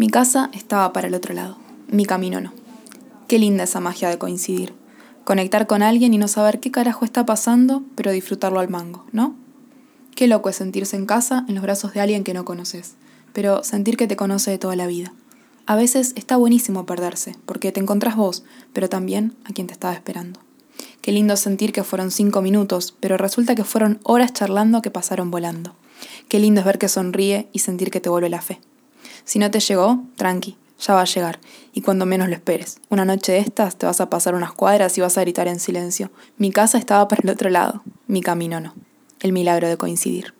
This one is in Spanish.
Mi casa estaba para el otro lado, mi camino no. Qué linda esa magia de coincidir. Conectar con alguien y no saber qué carajo está pasando, pero disfrutarlo al mango, ¿no? Qué loco es sentirse en casa en los brazos de alguien que no conoces, pero sentir que te conoce de toda la vida. A veces está buenísimo perderse, porque te encontrás vos, pero también a quien te estaba esperando. Qué lindo sentir que fueron cinco minutos, pero resulta que fueron horas charlando que pasaron volando. Qué lindo es ver que sonríe y sentir que te vuelve la fe. Si no te llegó, tranqui, ya va a llegar, y cuando menos lo esperes. Una noche de estas te vas a pasar unas cuadras y vas a gritar en silencio. Mi casa estaba para el otro lado, mi camino no. El milagro de coincidir.